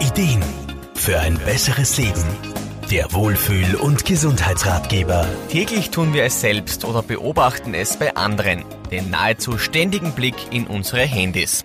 Ideen für ein besseres Leben. Der Wohlfühl- und Gesundheitsratgeber. Täglich tun wir es selbst oder beobachten es bei anderen, den nahezu ständigen Blick in unsere Handys.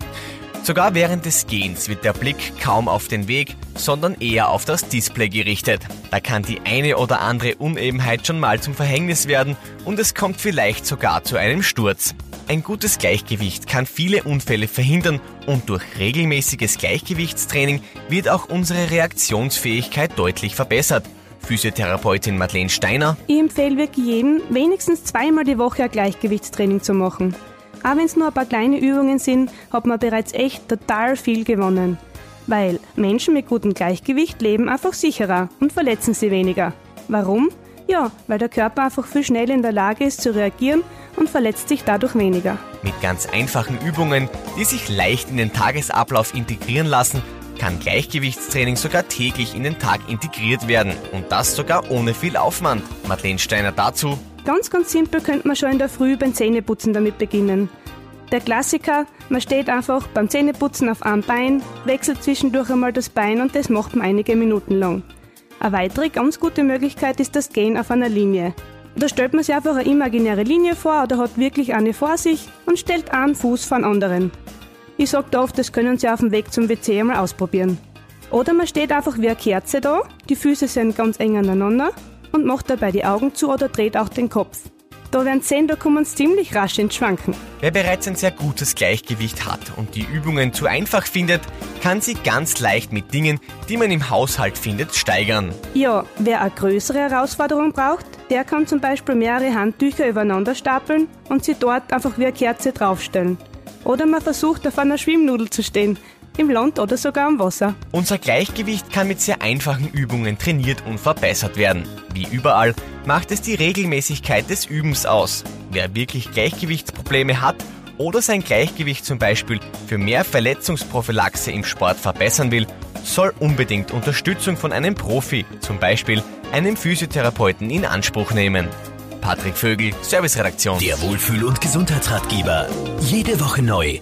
Sogar während des Gehens wird der Blick kaum auf den Weg, sondern eher auf das Display gerichtet. Da kann die eine oder andere Unebenheit schon mal zum Verhängnis werden und es kommt vielleicht sogar zu einem Sturz. Ein gutes Gleichgewicht kann viele Unfälle verhindern und durch regelmäßiges Gleichgewichtstraining wird auch unsere Reaktionsfähigkeit deutlich verbessert. Physiotherapeutin Madeleine Steiner. Ich empfehle wirklich jedem, wenigstens zweimal die Woche ein Gleichgewichtstraining zu machen. Auch wenn es nur ein paar kleine Übungen sind, hat man bereits echt total viel gewonnen. Weil Menschen mit gutem Gleichgewicht leben einfach sicherer und verletzen sie weniger. Warum? Ja, weil der Körper einfach viel schneller in der Lage ist zu reagieren und verletzt sich dadurch weniger. Mit ganz einfachen Übungen, die sich leicht in den Tagesablauf integrieren lassen, kann Gleichgewichtstraining sogar täglich in den Tag integriert werden und das sogar ohne viel Aufwand. Madeleine Steiner dazu. Ganz, ganz simpel könnte man schon in der Früh beim Zähneputzen damit beginnen. Der Klassiker, man steht einfach beim Zähneputzen auf einem Bein, wechselt zwischendurch einmal das Bein und das macht man einige Minuten lang. Eine weitere ganz gute Möglichkeit ist das Gehen auf einer Linie. Da stellt man sich einfach eine imaginäre Linie vor oder hat wirklich eine vor sich und stellt einen Fuß vor den anderen. Ich sage da oft, das können Sie auf dem Weg zum WC einmal ausprobieren. Oder man steht einfach wie eine Kerze da, die Füße sind ganz eng aneinander und macht dabei die Augen zu oder dreht auch den Kopf. Da werden sehen, da kommen Sie ziemlich rasch ins Schwanken. Wer bereits ein sehr gutes Gleichgewicht hat und die Übungen zu einfach findet, kann sie ganz leicht mit Dingen, die man im Haushalt findet, steigern. Ja, wer eine größere Herausforderung braucht, der kann zum Beispiel mehrere Handtücher übereinander stapeln und sie dort einfach wie eine Kerze draufstellen. Oder man versucht auf einer Schwimmnudel zu stehen, im Land oder sogar am Wasser. Unser Gleichgewicht kann mit sehr einfachen Übungen trainiert und verbessert werden. Wie überall macht es die Regelmäßigkeit des Übens aus. Wer wirklich Gleichgewichtsprobleme hat oder sein Gleichgewicht zum Beispiel für mehr Verletzungsprophylaxe im Sport verbessern will, soll unbedingt Unterstützung von einem Profi, zum Beispiel einem Physiotherapeuten, in Anspruch nehmen. Patrick Vögel, Serviceredaktion. Der Wohlfühl- und Gesundheitsratgeber. Jede Woche neu